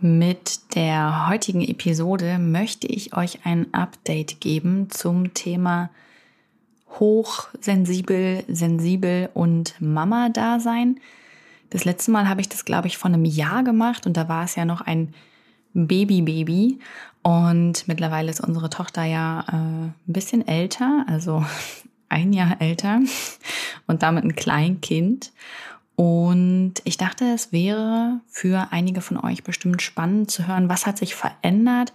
Mit der heutigen Episode möchte ich euch ein Update geben zum Thema hochsensibel, sensibel und Mama-Dasein. Das letzte Mal habe ich das, glaube ich, vor einem Jahr gemacht und da war es ja noch ein Baby-Baby. Und mittlerweile ist unsere Tochter ja äh, ein bisschen älter, also ein Jahr älter und damit ein Kleinkind. Und ich dachte, es wäre für einige von euch bestimmt spannend zu hören, was hat sich verändert,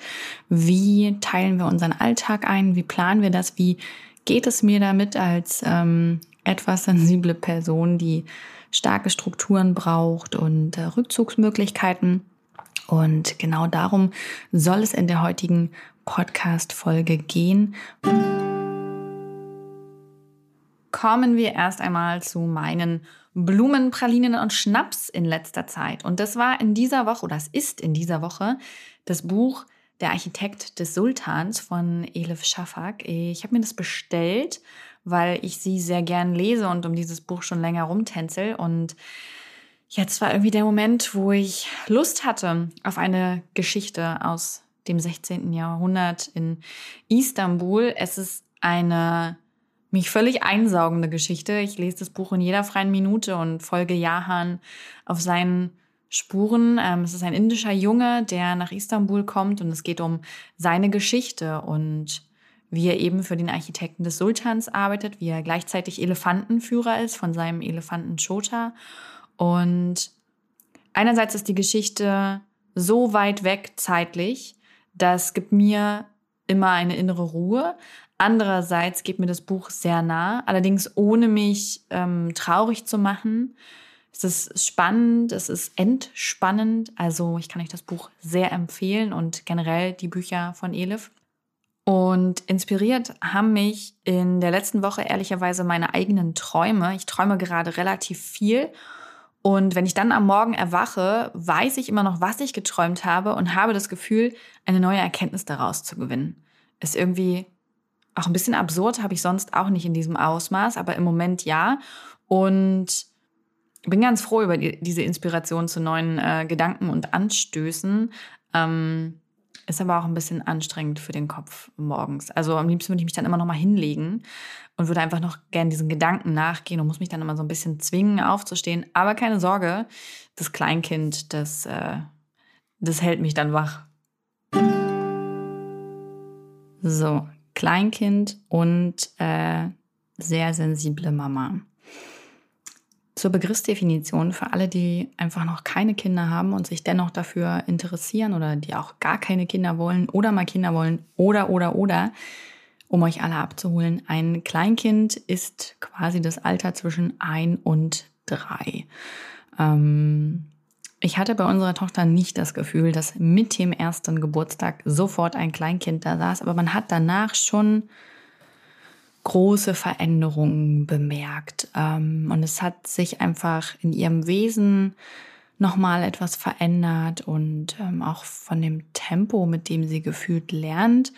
wie teilen wir unseren Alltag ein, wie planen wir das, wie geht es mir damit als ähm, etwas sensible Person, die starke Strukturen braucht und äh, Rückzugsmöglichkeiten. Und genau darum soll es in der heutigen Podcast-Folge gehen. Kommen wir erst einmal zu meinen Blumen, Pralinen und Schnaps in letzter Zeit. Und das war in dieser Woche, oder es ist in dieser Woche, das Buch Der Architekt des Sultans von Elif Shafak. Ich habe mir das bestellt, weil ich sie sehr gern lese und um dieses Buch schon länger rumtänzel. Und jetzt war irgendwie der Moment, wo ich Lust hatte auf eine Geschichte aus dem 16. Jahrhundert in Istanbul. Es ist eine mich völlig einsaugende Geschichte. Ich lese das Buch in jeder freien Minute und folge Jahan auf seinen Spuren. Ähm, es ist ein indischer Junge, der nach Istanbul kommt und es geht um seine Geschichte und wie er eben für den Architekten des Sultans arbeitet, wie er gleichzeitig Elefantenführer ist von seinem Elefanten Chota. Und einerseits ist die Geschichte so weit weg zeitlich, das gibt mir immer eine innere Ruhe. Andererseits geht mir das Buch sehr nah, allerdings ohne mich ähm, traurig zu machen. Es ist spannend, es ist entspannend. Also ich kann euch das Buch sehr empfehlen und generell die Bücher von Elif. Und inspiriert haben mich in der letzten Woche ehrlicherweise meine eigenen Träume. Ich träume gerade relativ viel. Und wenn ich dann am Morgen erwache, weiß ich immer noch, was ich geträumt habe und habe das Gefühl, eine neue Erkenntnis daraus zu gewinnen. Ist irgendwie auch ein bisschen absurd, habe ich sonst auch nicht in diesem Ausmaß, aber im Moment ja. Und bin ganz froh über die, diese Inspiration zu neuen äh, Gedanken und Anstößen. Ähm, ist aber auch ein bisschen anstrengend für den Kopf morgens. Also am liebsten würde ich mich dann immer noch mal hinlegen und würde einfach noch gern diesen Gedanken nachgehen und muss mich dann immer so ein bisschen zwingen, aufzustehen. Aber keine Sorge, das Kleinkind, das, äh, das hält mich dann wach. So, Kleinkind und äh, sehr sensible Mama. Zur Begriffsdefinition für alle, die einfach noch keine Kinder haben und sich dennoch dafür interessieren oder die auch gar keine Kinder wollen oder mal Kinder wollen oder oder oder, um euch alle abzuholen. Ein Kleinkind ist quasi das Alter zwischen ein und drei. Ähm, ich hatte bei unserer Tochter nicht das Gefühl, dass mit dem ersten Geburtstag sofort ein Kleinkind da saß, aber man hat danach schon große Veränderungen bemerkt. Ähm, und es hat sich einfach in ihrem Wesen nochmal etwas verändert und ähm, auch von dem Tempo, mit dem sie gefühlt lernt.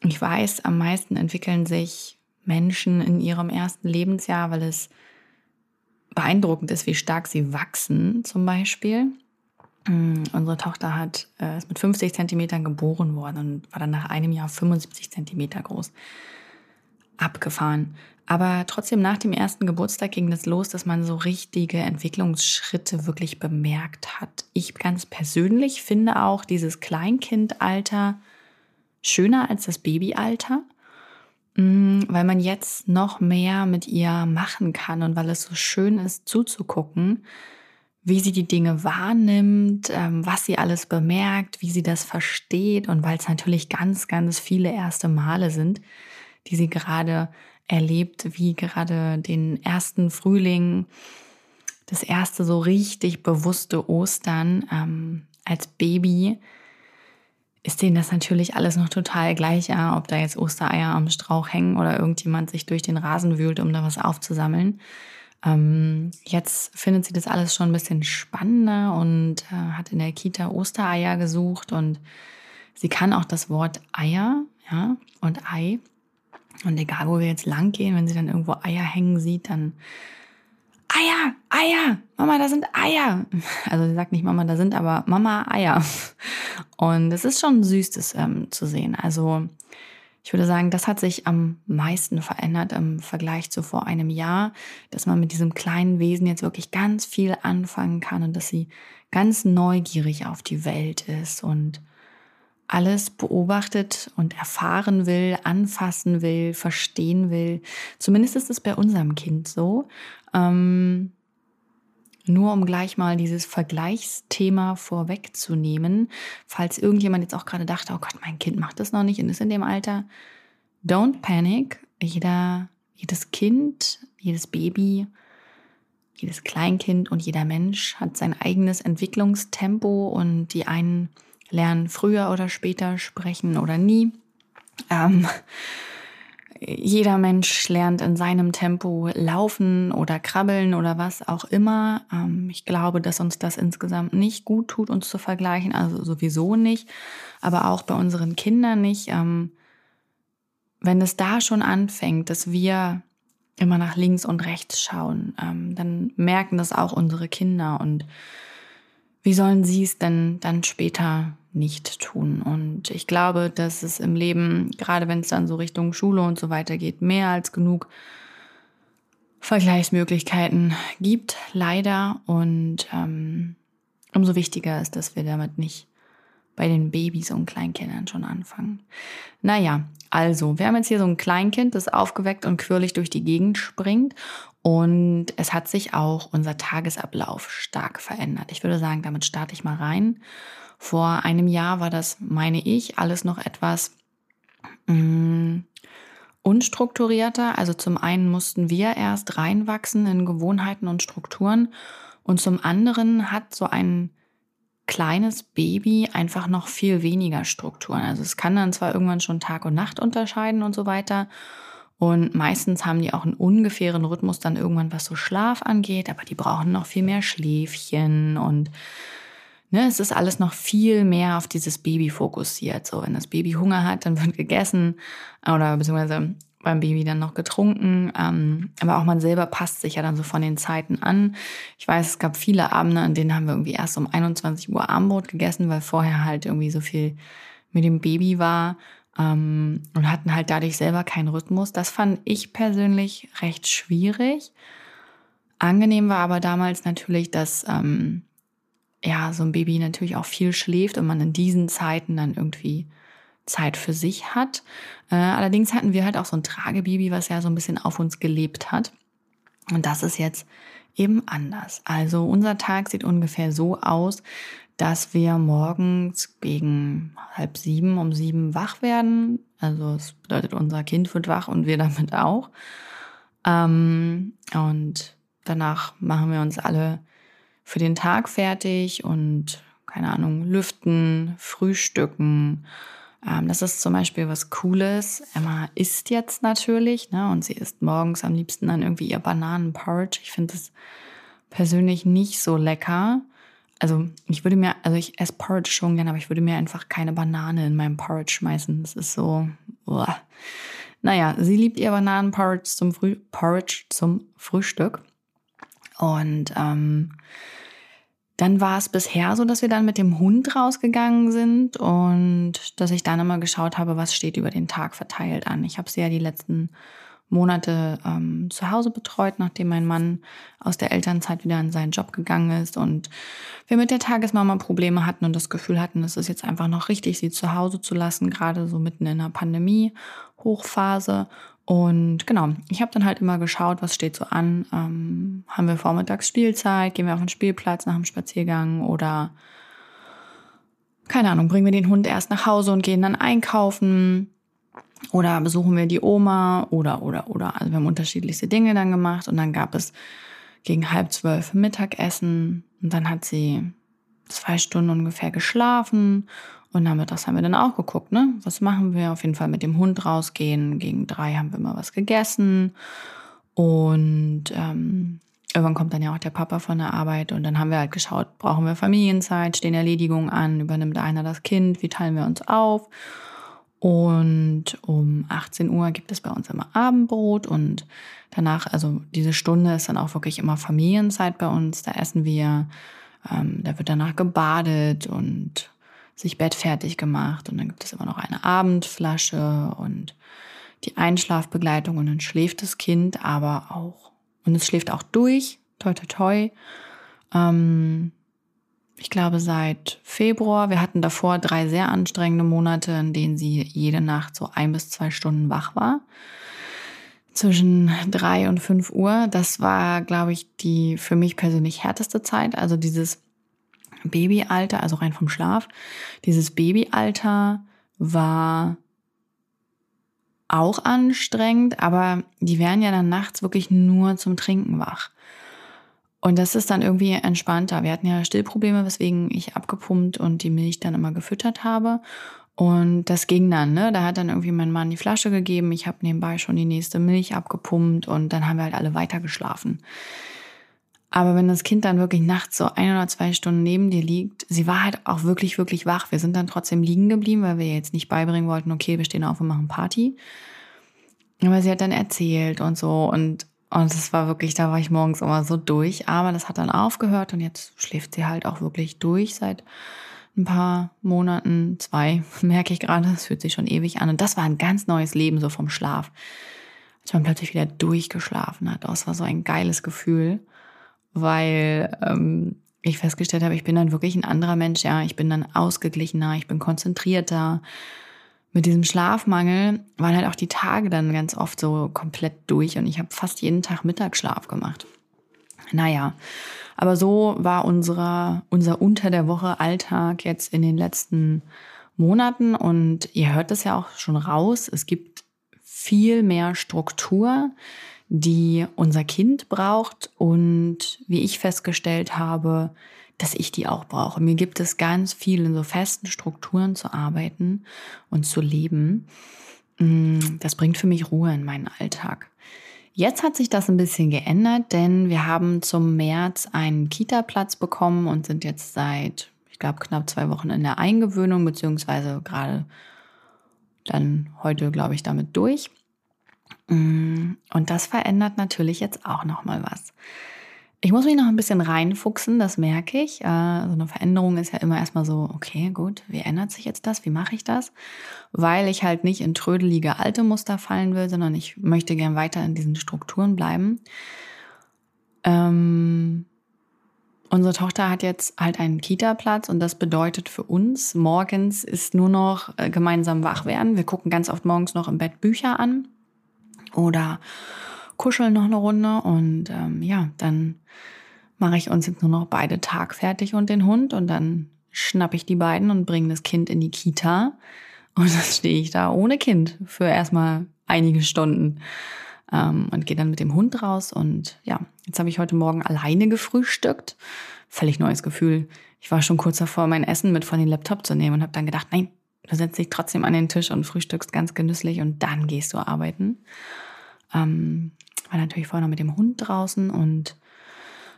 Ich weiß, am meisten entwickeln sich Menschen in ihrem ersten Lebensjahr, weil es beeindruckend ist, wie stark sie wachsen zum Beispiel. Mm, unsere Tochter hat, äh, ist mit 50 Zentimetern geboren worden und war dann nach einem Jahr 75 Zentimeter groß. Abgefahren. Aber trotzdem nach dem ersten Geburtstag ging es los, dass man so richtige Entwicklungsschritte wirklich bemerkt hat. Ich ganz persönlich finde auch dieses Kleinkindalter schöner als das Babyalter. Mm, weil man jetzt noch mehr mit ihr machen kann und weil es so schön ist zuzugucken, wie sie die Dinge wahrnimmt, ähm, was sie alles bemerkt, wie sie das versteht und weil es natürlich ganz, ganz viele erste Male sind, die sie gerade erlebt, wie gerade den ersten Frühling, das erste so richtig bewusste Ostern ähm, als Baby ist denen das natürlich alles noch total gleich, ja, ob da jetzt Ostereier am Strauch hängen oder irgendjemand sich durch den Rasen wühlt, um da was aufzusammeln. Ähm, jetzt findet sie das alles schon ein bisschen spannender und äh, hat in der Kita Ostereier gesucht und sie kann auch das Wort Eier, ja, und Ei. Und egal, wo wir jetzt lang gehen, wenn sie dann irgendwo Eier hängen sieht, dann Eier, Eier, Mama, da sind Eier. Also sie sagt nicht Mama, da sind aber Mama Eier. Und es ist schon süß, das ähm, zu sehen. Also ich würde sagen, das hat sich am meisten verändert im Vergleich zu vor einem Jahr, dass man mit diesem kleinen Wesen jetzt wirklich ganz viel anfangen kann und dass sie ganz neugierig auf die Welt ist und alles beobachtet und erfahren will, anfassen will, verstehen will. Zumindest ist es bei unserem Kind so. Ähm, nur um gleich mal dieses Vergleichsthema vorwegzunehmen, falls irgendjemand jetzt auch gerade dachte, oh Gott, mein Kind macht das noch nicht und ist in dem Alter. Don't panic. Jeder, jedes Kind, jedes Baby, jedes Kleinkind und jeder Mensch hat sein eigenes Entwicklungstempo und die einen lernen früher oder später sprechen oder nie. Ähm, jeder Mensch lernt in seinem Tempo laufen oder krabbeln oder was auch immer. Ähm, ich glaube, dass uns das insgesamt nicht gut tut, uns zu vergleichen. Also sowieso nicht, aber auch bei unseren Kindern nicht. Ähm, wenn es da schon anfängt, dass wir immer nach links und rechts schauen, ähm, dann merken das auch unsere Kinder. Und wie sollen sie es denn dann später nicht tun. Und ich glaube, dass es im Leben, gerade wenn es dann so Richtung Schule und so weiter geht, mehr als genug Vergleichsmöglichkeiten gibt, leider. Und ähm, umso wichtiger ist, dass wir damit nicht bei den Babys und Kleinkindern schon anfangen. Naja, also, wir haben jetzt hier so ein Kleinkind, das aufgeweckt und quirlig durch die Gegend springt. Und es hat sich auch unser Tagesablauf stark verändert. Ich würde sagen, damit starte ich mal rein. Vor einem Jahr war das, meine ich, alles noch etwas mh, mm, unstrukturierter. Also zum einen mussten wir erst reinwachsen in Gewohnheiten und Strukturen und zum anderen hat so ein kleines Baby einfach noch viel weniger Strukturen. Also es kann dann zwar irgendwann schon Tag und Nacht unterscheiden und so weiter. Und meistens haben die auch einen ungefähren Rhythmus dann irgendwann, was so Schlaf angeht, aber die brauchen noch viel mehr Schläfchen und Ne, es ist alles noch viel mehr auf dieses Baby fokussiert. So, wenn das Baby Hunger hat, dann wird gegessen oder beziehungsweise beim Baby dann noch getrunken. Ähm, aber auch man selber passt sich ja dann so von den Zeiten an. Ich weiß, es gab viele Abende, an denen haben wir irgendwie erst um 21 Uhr Armbrot gegessen, weil vorher halt irgendwie so viel mit dem Baby war ähm, und hatten halt dadurch selber keinen Rhythmus. Das fand ich persönlich recht schwierig. Angenehm war aber damals natürlich, dass ähm, ja, so ein Baby natürlich auch viel schläft und man in diesen Zeiten dann irgendwie Zeit für sich hat. Äh, allerdings hatten wir halt auch so ein Tragebaby, was ja so ein bisschen auf uns gelebt hat. Und das ist jetzt eben anders. Also unser Tag sieht ungefähr so aus, dass wir morgens gegen halb sieben um sieben wach werden. Also es bedeutet, unser Kind wird wach und wir damit auch. Ähm, und danach machen wir uns alle für den Tag fertig und keine Ahnung, lüften, frühstücken. Ähm, das ist zum Beispiel was Cooles. Emma isst jetzt natürlich, ne? Und sie isst morgens am liebsten dann irgendwie ihr Bananenporridge. Ich finde das persönlich nicht so lecker. Also ich würde mir, also ich esse Porridge schon gerne, aber ich würde mir einfach keine Banane in meinem Porridge schmeißen. Das ist so. Uah. Naja, sie liebt ihr Bananenporridge zum, Früh Porridge zum Frühstück. Und ähm, dann war es bisher so, dass wir dann mit dem Hund rausgegangen sind und dass ich dann immer geschaut habe, was steht über den Tag verteilt an. Ich habe sie ja die letzten Monate ähm, zu Hause betreut, nachdem mein Mann aus der Elternzeit wieder in seinen Job gegangen ist und wir mit der Tagesmama Probleme hatten und das Gefühl hatten, es ist jetzt einfach noch richtig, sie zu Hause zu lassen, gerade so mitten in der Pandemie Hochphase und genau, ich habe dann halt immer geschaut, was steht so an. Ähm, haben wir vormittags Spielzeit, gehen wir auf den Spielplatz nach dem Spaziergang oder keine Ahnung, bringen wir den Hund erst nach Hause und gehen dann einkaufen? Oder besuchen wir die Oma? Oder oder oder. Also wir haben unterschiedlichste Dinge dann gemacht und dann gab es gegen halb zwölf Mittagessen. Und dann hat sie zwei Stunden ungefähr geschlafen Und das haben wir dann auch geguckt, ne? Was machen wir? Auf jeden Fall mit dem Hund rausgehen. Gegen drei haben wir mal was gegessen. Und ähm, irgendwann kommt dann ja auch der Papa von der Arbeit und dann haben wir halt geschaut, brauchen wir Familienzeit, stehen Erledigungen an, übernimmt einer das Kind, wie teilen wir uns auf. Und um 18 Uhr gibt es bei uns immer Abendbrot und danach, also diese Stunde ist dann auch wirklich immer Familienzeit bei uns. Da essen wir, ähm, da wird danach gebadet und sich bettfertig gemacht und dann gibt es immer noch eine Abendflasche und die Einschlafbegleitung und dann schläft das Kind aber auch. Und es schläft auch durch, toi toi toi. Ähm, ich glaube, seit Februar. Wir hatten davor drei sehr anstrengende Monate, in denen sie jede Nacht so ein bis zwei Stunden wach war. Zwischen drei und fünf Uhr. Das war, glaube ich, die für mich persönlich härteste Zeit. Also dieses Babyalter, also rein vom Schlaf. Dieses Babyalter war auch anstrengend, aber die werden ja dann nachts wirklich nur zum Trinken wach. Und das ist dann irgendwie entspannter. Wir hatten ja Stillprobleme, weswegen ich abgepumpt und die Milch dann immer gefüttert habe. Und das ging dann, ne? Da hat dann irgendwie mein Mann die Flasche gegeben. Ich habe nebenbei schon die nächste Milch abgepumpt und dann haben wir halt alle weiter geschlafen. Aber wenn das Kind dann wirklich nachts so ein oder zwei Stunden neben dir liegt, sie war halt auch wirklich, wirklich wach. Wir sind dann trotzdem liegen geblieben, weil wir jetzt nicht beibringen wollten, okay, wir stehen auf und machen Party. Aber sie hat dann erzählt und so und und es war wirklich, da war ich morgens immer so durch. Aber das hat dann aufgehört und jetzt schläft sie halt auch wirklich durch seit ein paar Monaten, zwei, merke ich gerade. Es fühlt sich schon ewig an. Und das war ein ganz neues Leben so vom Schlaf. Als man plötzlich wieder durchgeschlafen hat. Das war so ein geiles Gefühl weil ähm, ich festgestellt habe, ich bin dann wirklich ein anderer Mensch. Ja, ich bin dann ausgeglichener, ich bin konzentrierter. Mit diesem Schlafmangel waren halt auch die Tage dann ganz oft so komplett durch und ich habe fast jeden Tag Mittagsschlaf gemacht. Naja, aber so war unsere, unser Unter der Woche Alltag jetzt in den letzten Monaten und ihr hört es ja auch schon raus. Es gibt viel mehr Struktur die unser Kind braucht und wie ich festgestellt habe, dass ich die auch brauche. Mir gibt es ganz viel in so festen Strukturen zu arbeiten und zu leben. Mm, das bringt für mich Ruhe in meinen Alltag. Jetzt hat sich das ein bisschen geändert, denn wir haben zum März einen Kita-Platz bekommen und sind jetzt seit, ich glaube, knapp zwei Wochen in der Eingewöhnung, beziehungsweise gerade dann heute, glaube ich, damit durch. Mm, und das verändert natürlich jetzt auch noch mal was. Ich muss mich noch ein bisschen reinfuchsen, das merke ich. Äh, so eine Veränderung ist ja immer erstmal so, okay, gut, wie ändert sich jetzt das? Wie mache ich das? Weil ich halt nicht in trödelige alte Muster fallen will, sondern ich möchte gern weiter in diesen Strukturen bleiben. Ähm, unsere Tochter hat jetzt halt einen Kita-Platz und das bedeutet für uns, morgens ist nur noch äh, gemeinsam wach werden. Wir gucken ganz oft morgens noch im Bett Bücher an oder kuscheln noch eine Runde und ähm, ja, dann mache ich uns jetzt nur noch beide Tag fertig und den Hund und dann schnappe ich die beiden und bringe das Kind in die Kita und dann stehe ich da ohne Kind für erstmal einige Stunden ähm, und gehe dann mit dem Hund raus und ja, jetzt habe ich heute Morgen alleine gefrühstückt. Völlig neues Gefühl. Ich war schon kurz davor, mein Essen mit von den Laptop zu nehmen und habe dann gedacht, nein, du setzt dich trotzdem an den Tisch und frühstückst ganz genüsslich und dann gehst du arbeiten. Ähm, war natürlich vorher noch mit dem Hund draußen und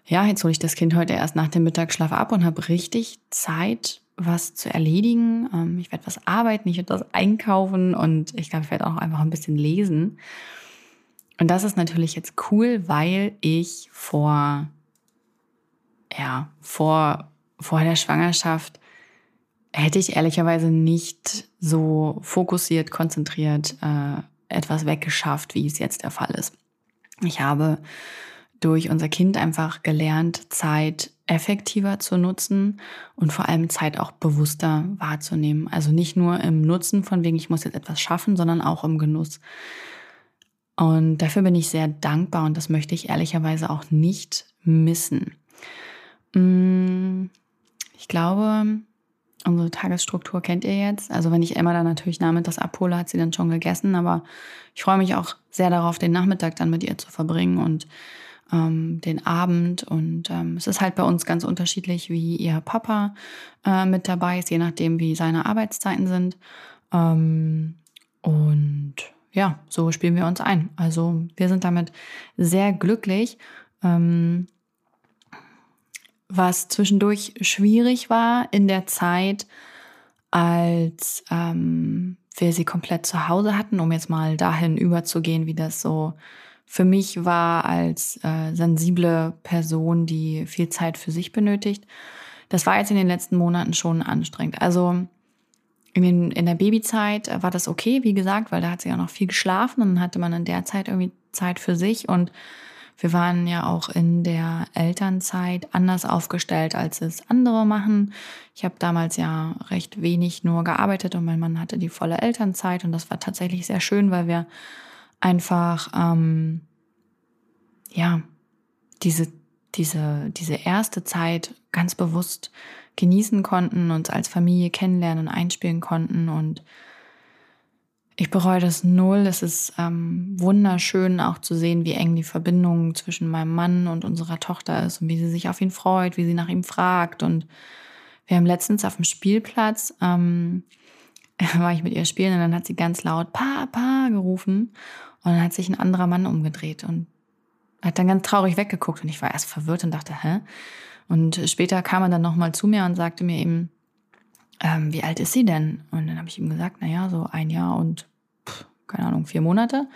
ja, jetzt hole ich das Kind heute erst nach dem Mittagsschlaf ab und habe richtig Zeit, was zu erledigen. Ähm, ich werde was arbeiten, ich werde was einkaufen und ich glaube, ich werde auch einfach ein bisschen lesen. Und das ist natürlich jetzt cool, weil ich vor, ja, vor, vor der Schwangerschaft hätte ich ehrlicherweise nicht so fokussiert, konzentriert äh, etwas weggeschafft, wie es jetzt der Fall ist. Ich habe durch unser Kind einfach gelernt, Zeit effektiver zu nutzen und vor allem Zeit auch bewusster wahrzunehmen. Also nicht nur im Nutzen von wegen, ich muss jetzt etwas schaffen, sondern auch im Genuss. Und dafür bin ich sehr dankbar und das möchte ich ehrlicherweise auch nicht missen. Mm, ich glaube, Unsere Tagesstruktur kennt ihr jetzt. Also wenn ich Emma dann natürlich nachmittags abhole, hat sie dann schon gegessen. Aber ich freue mich auch sehr darauf, den Nachmittag dann mit ihr zu verbringen und ähm, den Abend. Und ähm, es ist halt bei uns ganz unterschiedlich, wie ihr Papa äh, mit dabei ist, je nachdem, wie seine Arbeitszeiten sind. Ähm, und ja, so spielen wir uns ein. Also wir sind damit sehr glücklich. Ähm, was zwischendurch schwierig war in der Zeit, als ähm, wir sie komplett zu Hause hatten, um jetzt mal dahin überzugehen, wie das so für mich war als äh, sensible Person, die viel Zeit für sich benötigt. Das war jetzt in den letzten Monaten schon anstrengend. Also in, den, in der Babyzeit war das okay, wie gesagt, weil da hat sie ja noch viel geschlafen und dann hatte man in der Zeit irgendwie Zeit für sich und wir waren ja auch in der Elternzeit anders aufgestellt, als es andere machen. Ich habe damals ja recht wenig nur gearbeitet und mein Mann hatte die volle Elternzeit und das war tatsächlich sehr schön, weil wir einfach ähm, ja diese diese diese erste Zeit ganz bewusst genießen konnten, uns als Familie kennenlernen und einspielen konnten und ich bereue das null. Es ist ähm, wunderschön auch zu sehen, wie eng die Verbindung zwischen meinem Mann und unserer Tochter ist und wie sie sich auf ihn freut, wie sie nach ihm fragt. Und wir haben letztens auf dem Spielplatz, ähm, war ich mit ihr spielen und dann hat sie ganz laut Papa gerufen und dann hat sich ein anderer Mann umgedreht und hat dann ganz traurig weggeguckt und ich war erst verwirrt und dachte, hä? Und später kam er dann nochmal zu mir und sagte mir eben, ähm, wie alt ist sie denn? Und dann habe ich ihm gesagt, naja, so ein Jahr und, pff, keine Ahnung, vier Monate.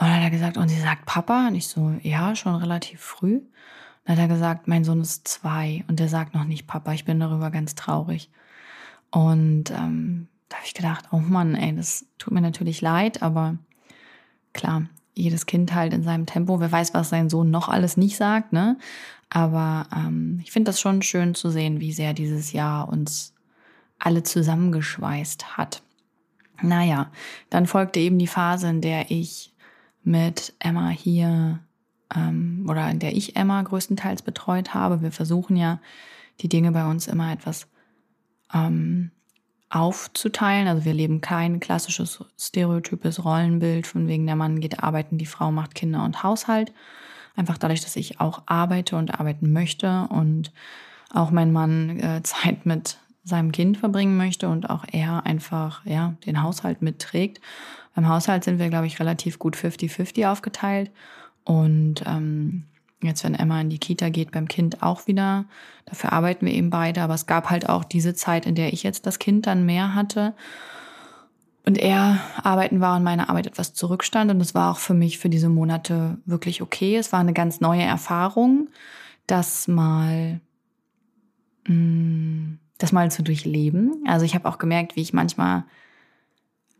Und dann hat er gesagt, und sie sagt Papa? Und ich so, ja, schon relativ früh. Dann hat er gesagt, mein Sohn ist zwei und der sagt noch nicht Papa. Ich bin darüber ganz traurig. Und ähm, da habe ich gedacht, oh Mann, ey, das tut mir natürlich leid, aber klar, jedes Kind halt in seinem Tempo. Wer weiß, was sein Sohn noch alles nicht sagt, ne? Aber ähm, ich finde das schon schön zu sehen, wie sehr dieses Jahr uns alle zusammengeschweißt hat. Naja, dann folgte eben die Phase, in der ich mit Emma hier ähm, oder in der ich Emma größtenteils betreut habe. Wir versuchen ja die Dinge bei uns immer etwas ähm, aufzuteilen. Also wir leben kein klassisches stereotypes Rollenbild von wegen der Mann geht arbeiten, die Frau macht Kinder und Haushalt, Einfach dadurch, dass ich auch arbeite und arbeiten möchte und auch mein Mann äh, Zeit mit seinem Kind verbringen möchte und auch er einfach ja den Haushalt mitträgt. Beim Haushalt sind wir, glaube ich, relativ gut 50-50 aufgeteilt. Und ähm, jetzt, wenn Emma in die Kita geht, beim Kind auch wieder. Dafür arbeiten wir eben beide. Aber es gab halt auch diese Zeit, in der ich jetzt das Kind dann mehr hatte und er arbeiten war und meine Arbeit etwas zurückstand. Und es war auch für mich für diese Monate wirklich okay. Es war eine ganz neue Erfahrung, das mal, mh, mm, das mal zu durchleben. Also ich habe auch gemerkt, wie ich manchmal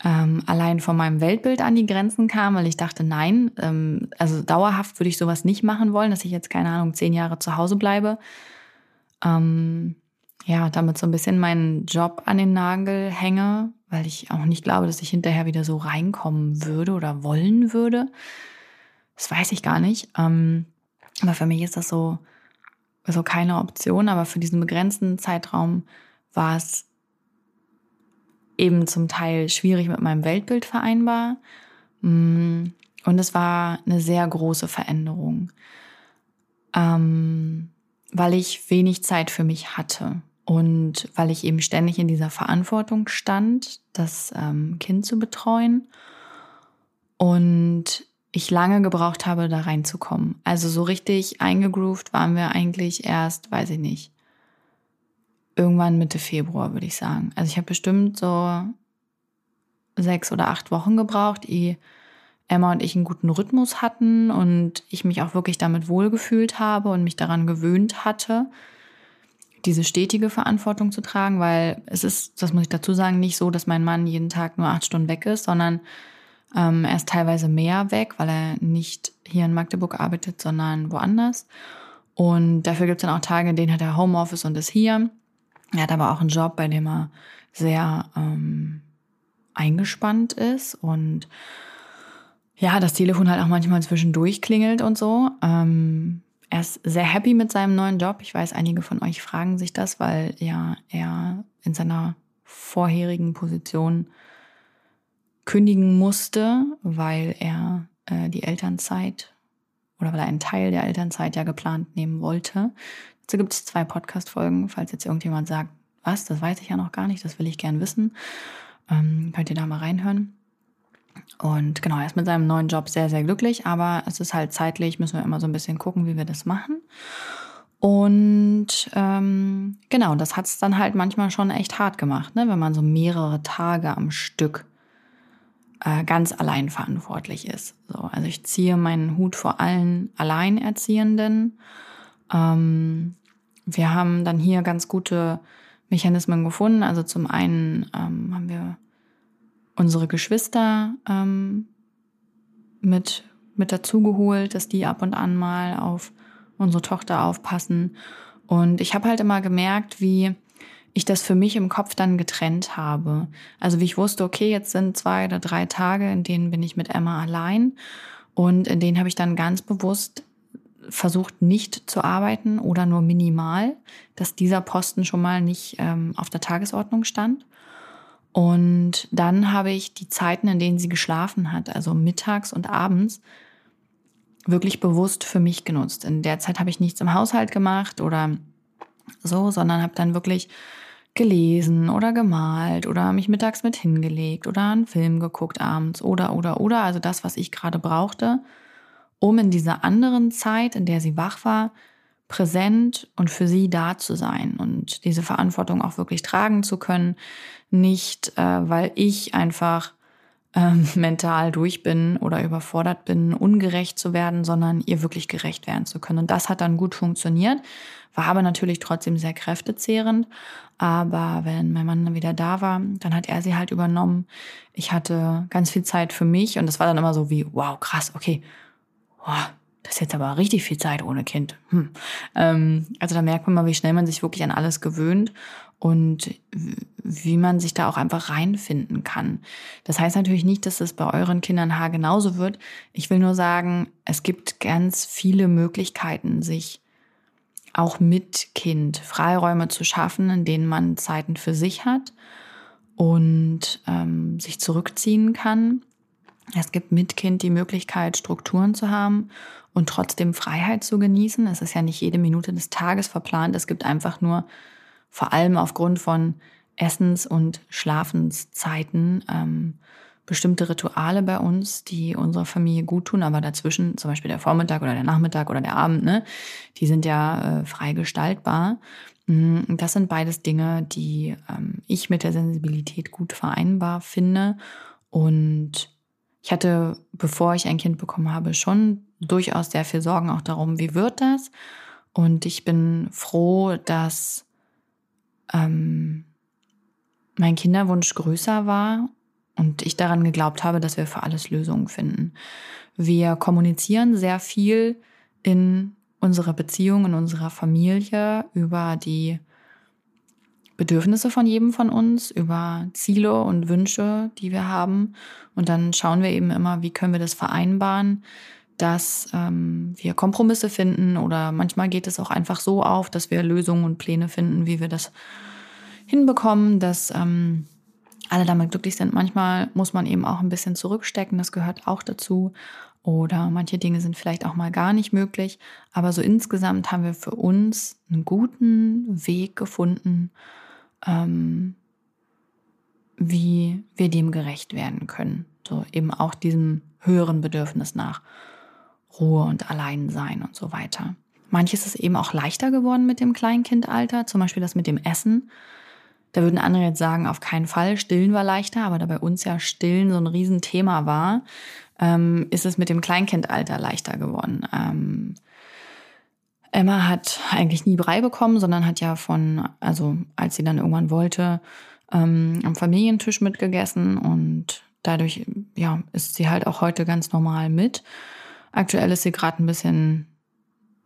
ähm, allein von meinem Weltbild an die Grenzen kam, weil ich dachte, nein, ähm, also dauerhaft würde ich sowas nicht machen wollen, dass ich jetzt, keine Ahnung, zehn Jahre zu Hause bleibe. Ähm, ja, damit so ein bisschen meinen Job an den Nagel hänge, weil ich auch nicht glaube, dass ich hinterher wieder so reinkommen würde oder wollen würde. Das weiß ich gar nicht. Ähm, aber für mich ist das so, so keine Option. Aber für diesen begrenzten Zeitraum war es eben zum Teil schwierig mit meinem Weltbild vereinbar. Mm, und es war eine sehr große Veränderung, ähm, weil ich wenig Zeit für mich hatte. Und weil ich eben ständig in dieser Verantwortung stand, das ähm, Kind zu betreuen. Und ich lange gebraucht habe, da reinzukommen. Also so richtig eingegroovt waren wir eigentlich erst, weiß ich nicht, irgendwann Mitte Februar, würde ich sagen. Also ich habe bestimmt so sechs oder acht Wochen gebraucht, ehe Emma und ich einen guten Rhythmus hatten und ich mich auch wirklich damit wohlgefühlt habe und mich daran gewöhnt hatte diese stetige Verantwortung zu tragen, weil es ist, das muss ich dazu sagen, nicht so, dass mein Mann jeden Tag nur acht Stunden weg ist, sondern ähm, er ist teilweise mehr weg, weil er nicht hier in Magdeburg arbeitet, sondern woanders. Und dafür gibt es dann auch Tage, in denen hat er Homeoffice und ist hier. Er hat aber auch einen Job, bei dem er sehr ähm, eingespannt ist und ja, das Telefon halt auch manchmal zwischendurch klingelt und so. Ähm, er ist sehr happy mit seinem neuen Job. Ich weiß, einige von euch fragen sich das, weil ja er in seiner vorherigen Position kündigen musste, weil er äh, die Elternzeit oder weil er einen Teil der Elternzeit ja geplant nehmen wollte. Dazu gibt es zwei Podcast-Folgen, falls jetzt irgendjemand sagt, was, das weiß ich ja noch gar nicht, das will ich gern wissen. Ähm, könnt ihr da mal reinhören. Und genau, er ist mit seinem neuen Job sehr, sehr glücklich, aber es ist halt zeitlich, müssen wir immer so ein bisschen gucken, wie wir das machen. Und ähm, genau, das hat es dann halt manchmal schon echt hart gemacht, ne? wenn man so mehrere Tage am Stück äh, ganz allein verantwortlich ist. So, also ich ziehe meinen Hut vor allen Alleinerziehenden. Ähm, wir haben dann hier ganz gute Mechanismen gefunden. Also zum einen ähm, haben wir unsere Geschwister ähm, mit, mit dazugeholt, dass die ab und an mal auf unsere Tochter aufpassen. Und ich habe halt immer gemerkt, wie ich das für mich im Kopf dann getrennt habe. Also wie ich wusste, okay, jetzt sind zwei oder drei Tage, in denen bin ich mit Emma allein. Und in denen habe ich dann ganz bewusst versucht, nicht zu arbeiten oder nur minimal, dass dieser Posten schon mal nicht ähm, auf der Tagesordnung stand. Und dann habe ich die Zeiten, in denen sie geschlafen hat, also mittags und abends, wirklich bewusst für mich genutzt. In der Zeit habe ich nichts im Haushalt gemacht oder so, sondern habe dann wirklich gelesen oder gemalt oder mich mittags mit hingelegt oder einen Film geguckt abends oder oder oder also das, was ich gerade brauchte, um in dieser anderen Zeit, in der sie wach war, präsent und für sie da zu sein und diese Verantwortung auch wirklich tragen zu können, nicht äh, weil ich einfach ähm, mental durch bin oder überfordert bin, ungerecht zu werden, sondern ihr wirklich gerecht werden zu können. Und das hat dann gut funktioniert, war aber natürlich trotzdem sehr kräftezehrend. Aber wenn mein Mann dann wieder da war, dann hat er sie halt übernommen. Ich hatte ganz viel Zeit für mich und das war dann immer so wie, wow, krass, okay, wow, das ist jetzt aber richtig viel Zeit ohne Kind. Hm. Ähm, also da merkt man mal, wie schnell man sich wirklich an alles gewöhnt und wie man sich da auch einfach reinfinden kann. Das heißt natürlich nicht, dass es bei euren Kindern Haar genauso wird. Ich will nur sagen, es gibt ganz viele Möglichkeiten, sich auch mit Kind Freiräume zu schaffen, in denen man Zeiten für sich hat und ähm, sich zurückziehen kann. Es gibt mit Kind die Möglichkeit, Strukturen zu haben und trotzdem Freiheit zu genießen. Es ist ja nicht jede Minute des Tages verplant. Es gibt einfach nur vor allem aufgrund von Essens- und Schlafenszeiten ähm, bestimmte Rituale bei uns, die unserer Familie gut tun, aber dazwischen, zum Beispiel der Vormittag oder der Nachmittag oder der Abend, ne, die sind ja äh, frei gestaltbar. Mm, das sind beides Dinge, die ähm, ich mit der Sensibilität gut vereinbar finde. Und ich hatte, bevor ich ein Kind bekommen habe, schon durchaus sehr viel Sorgen auch darum, wie wird das? Und ich bin froh, dass ähm, mein Kinderwunsch größer war und ich daran geglaubt habe, dass wir für alles Lösungen finden. Wir kommunizieren sehr viel in unserer Beziehung, in unserer Familie über die Bedürfnisse von jedem von uns, über Ziele und Wünsche, die wir haben. Und dann schauen wir eben immer, wie können wir das vereinbaren, dass ähm, wir Kompromisse finden oder manchmal geht es auch einfach so auf, dass wir Lösungen und Pläne finden, wie wir das hinbekommen, dass ähm, alle damit glücklich sind. Manchmal muss man eben auch ein bisschen zurückstecken, das gehört auch dazu. Oder manche Dinge sind vielleicht auch mal gar nicht möglich. Aber so insgesamt haben wir für uns einen guten Weg gefunden, ähm, wie wir dem gerecht werden können. So eben auch diesem höheren Bedürfnis nach Ruhe und Alleinsein und so weiter. Manches ist eben auch leichter geworden mit dem Kleinkindalter, zum Beispiel das mit dem Essen. Da würden andere jetzt sagen, auf keinen Fall, stillen war leichter, aber da bei uns ja stillen so ein Riesenthema war, ähm, ist es mit dem Kleinkindalter leichter geworden. Ähm, Emma hat eigentlich nie Brei bekommen, sondern hat ja von, also als sie dann irgendwann wollte, ähm, am Familientisch mitgegessen und dadurch, ja, ist sie halt auch heute ganz normal mit. Aktuell ist sie gerade ein bisschen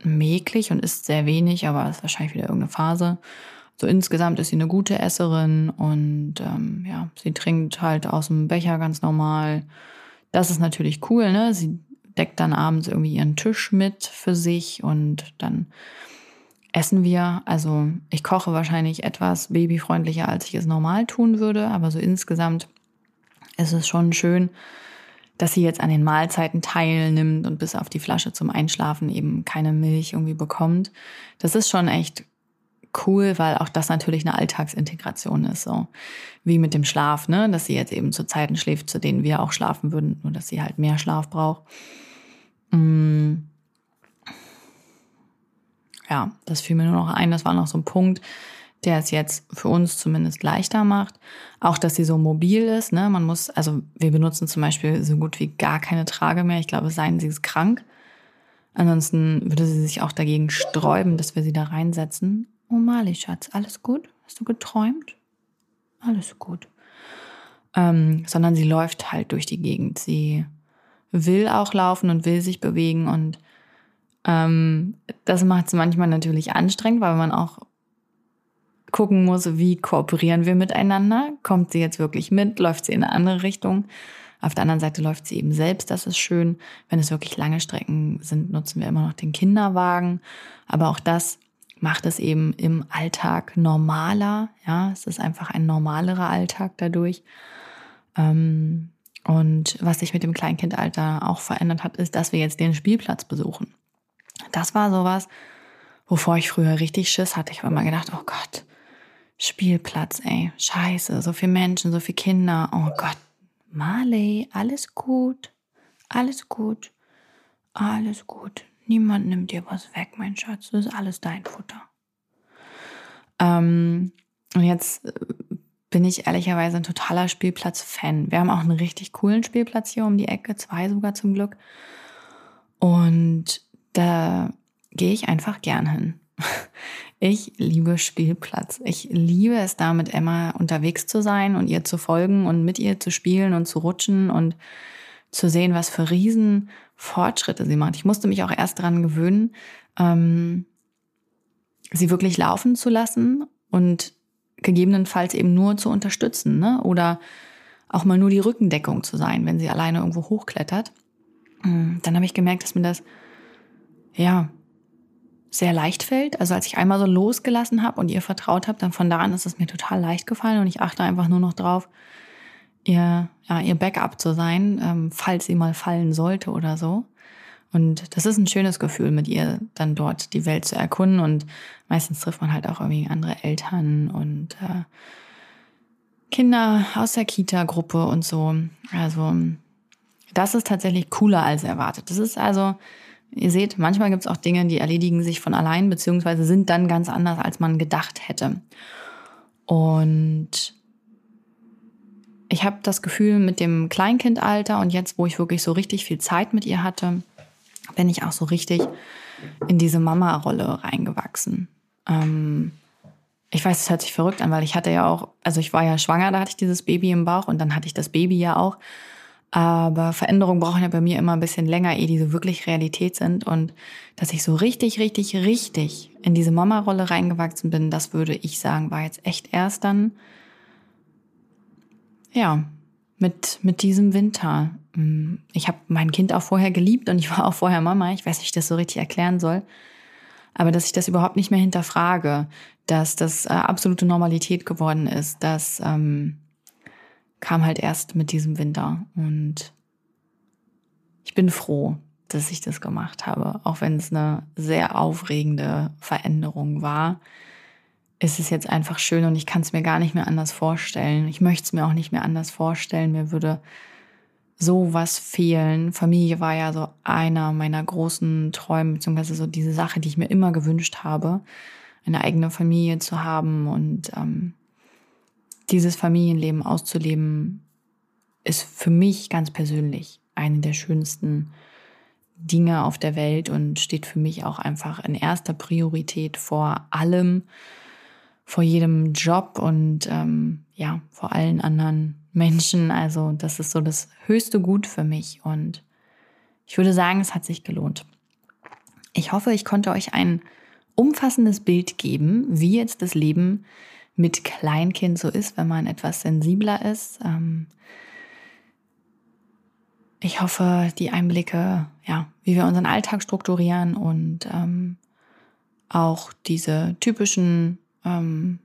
mäglich und isst sehr wenig, aber ist wahrscheinlich wieder irgendeine Phase. So insgesamt ist sie eine gute Esserin und ähm, ja, sie trinkt halt aus dem Becher ganz normal. Das ist natürlich cool, ne? Sie deckt dann abends irgendwie ihren Tisch mit für sich und dann essen wir. Also ich koche wahrscheinlich etwas babyfreundlicher, als ich es normal tun würde, aber so insgesamt ist es schon schön, dass sie jetzt an den Mahlzeiten teilnimmt und bis auf die Flasche zum Einschlafen eben keine Milch irgendwie bekommt. Das ist schon echt cool, weil auch das natürlich eine Alltagsintegration ist, so wie mit dem Schlaf, ne, dass sie jetzt eben zu Zeiten schläft, zu denen wir auch schlafen würden, nur dass sie halt mehr Schlaf braucht. Mm. Ja, das fiel mir nur noch ein. Das war noch so ein Punkt, der es jetzt für uns zumindest leichter macht. Auch, dass sie so mobil ist. Ne? Man muss, also wir benutzen zum Beispiel so gut wie gar keine Trage mehr. Ich glaube, seien sie ist krank. Ansonsten würde sie sich auch dagegen sträuben, dass wir sie da reinsetzen. Oh Mali, Schatz, alles gut? Hast du geträumt? Alles gut. Ähm, sondern sie läuft halt durch die Gegend. Sie will auch laufen und will sich bewegen und ähm, das macht es manchmal natürlich anstrengend, weil man auch gucken muss, wie kooperieren wir miteinander. Kommt sie jetzt wirklich mit? Läuft sie in eine andere Richtung? Auf der anderen Seite läuft sie eben selbst, das ist schön. Wenn es wirklich lange Strecken sind, nutzen wir immer noch den Kinderwagen. Aber auch das macht es eben im Alltag normaler. Ja, es ist einfach ein normalerer Alltag dadurch. Ähm, und was sich mit dem Kleinkindalter auch verändert hat, ist, dass wir jetzt den Spielplatz besuchen. Das war sowas, wovor ich früher richtig Schiss hatte. Ich habe immer gedacht, oh Gott, Spielplatz, ey, scheiße, so viele Menschen, so viele Kinder. Oh Gott, Marley, alles gut, alles gut, alles gut. Niemand nimmt dir was weg, mein Schatz. Das ist alles dein Futter. Ähm, und jetzt äh, bin ich ehrlicherweise ein totaler Spielplatz-Fan. Wir haben auch einen richtig coolen Spielplatz hier um die Ecke, zwei sogar zum Glück. Und da gehe ich einfach gern hin. Ich liebe Spielplatz. Ich liebe es da mit Emma unterwegs zu sein und ihr zu folgen und mit ihr zu spielen und zu rutschen und zu sehen, was für Riesenfortschritte sie macht. Ich musste mich auch erst daran gewöhnen, ähm, sie wirklich laufen zu lassen und gegebenenfalls eben nur zu unterstützen, ne? Oder auch mal nur die Rückendeckung zu sein, wenn sie alleine irgendwo hochklettert. Hm, dann habe ich gemerkt, dass mir das ja sehr leicht fällt. Also als ich einmal so losgelassen habe und ihr vertraut habe, dann von da an ist es mir total leicht gefallen und ich achte einfach nur noch drauf, ihr, ja, ihr Backup zu sein, ähm, falls sie mal fallen sollte oder so. Und das ist ein schönes Gefühl, mit ihr dann dort die Welt zu erkunden. Und meistens trifft man halt auch irgendwie andere Eltern und äh, Kinder aus der Kita-Gruppe und so. Also das ist tatsächlich cooler als erwartet. Das ist also Ihr seht, manchmal gibt es auch Dinge, die erledigen sich von allein, beziehungsweise sind dann ganz anders, als man gedacht hätte. Und ich habe das Gefühl, mit dem Kleinkindalter und jetzt, wo ich wirklich so richtig viel Zeit mit ihr hatte, bin ich auch so richtig in diese Mama-Rolle reingewachsen. Ähm, ich weiß, es hört sich verrückt an, weil ich hatte ja auch, also ich war ja schwanger, da hatte ich dieses Baby im Bauch und dann hatte ich das Baby ja auch. Aber Veränderungen brauchen ja bei mir immer ein bisschen länger, ehe die so wirklich Realität sind. Und dass ich so richtig, richtig, richtig in diese Mama-Rolle reingewachsen bin, das würde ich sagen, war jetzt echt erst dann, ja, mit, mit diesem Winter. Mm, ich habe mein Kind auch vorher geliebt und ich war auch vorher Mama. Ich weiß nicht, wie ich das so richtig erklären soll. Aber dass ich das überhaupt nicht mehr hinterfrage, dass das äh, absolute Normalität geworden ist, dass ähm, kam halt erst mit diesem Winter. Und ich bin froh, dass ich das gemacht habe. Auch wenn es eine sehr aufregende Veränderung war, ist es jetzt einfach schön und ich kann es mir gar nicht mehr anders vorstellen. Ich möchte es mir auch nicht mehr anders vorstellen. Mir würde so was fehlen. Familie war ja so einer meiner großen Träume, beziehungsweise so diese Sache, die ich mir immer gewünscht habe, eine eigene Familie zu haben und ähm, dieses Familienleben auszuleben, ist für mich ganz persönlich eine der schönsten Dinge auf der Welt und steht für mich auch einfach in erster Priorität vor allem, vor jedem Job und ähm, ja, vor allen anderen Menschen. Also das ist so das höchste Gut für mich und ich würde sagen, es hat sich gelohnt. Ich hoffe, ich konnte euch ein umfassendes Bild geben, wie jetzt das Leben mit Kleinkind so ist, wenn man etwas sensibler ist. Ähm, ich hoffe, die Einblicke, ja, wie wir unseren Alltag strukturieren und ähm, auch diese typischen, ähm,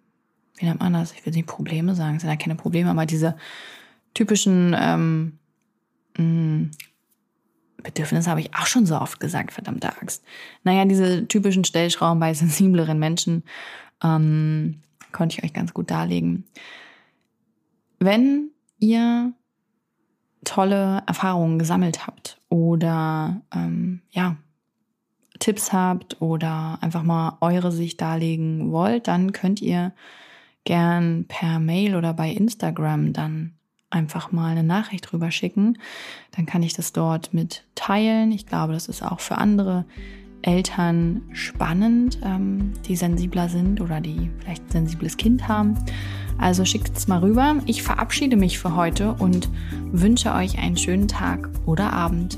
wie nennt man das? Ich will nicht Probleme sagen, es sind ja keine Probleme, aber diese typischen, ähm, Hm, Bedürfnis habe ich auch schon so oft gesagt, verdammte Axt. Naja, diese typischen Stellschrauben bei sensibleren Menschen ähm, konnte ich euch ganz gut darlegen. Wenn ihr tolle Erfahrungen gesammelt habt oder ähm, ja, Tipps habt oder einfach mal eure Sicht darlegen wollt, dann könnt ihr gern per Mail oder bei Instagram dann einfach mal eine Nachricht drüber schicken. Dann kann ich das dort mit teilen. Ich glaube, das ist auch für andere Eltern spannend, ähm, die sensibler sind oder die vielleicht ein sensibles Kind haben. Also schickt es mal rüber. Ich verabschiede mich für heute und wünsche euch einen schönen Tag oder Abend.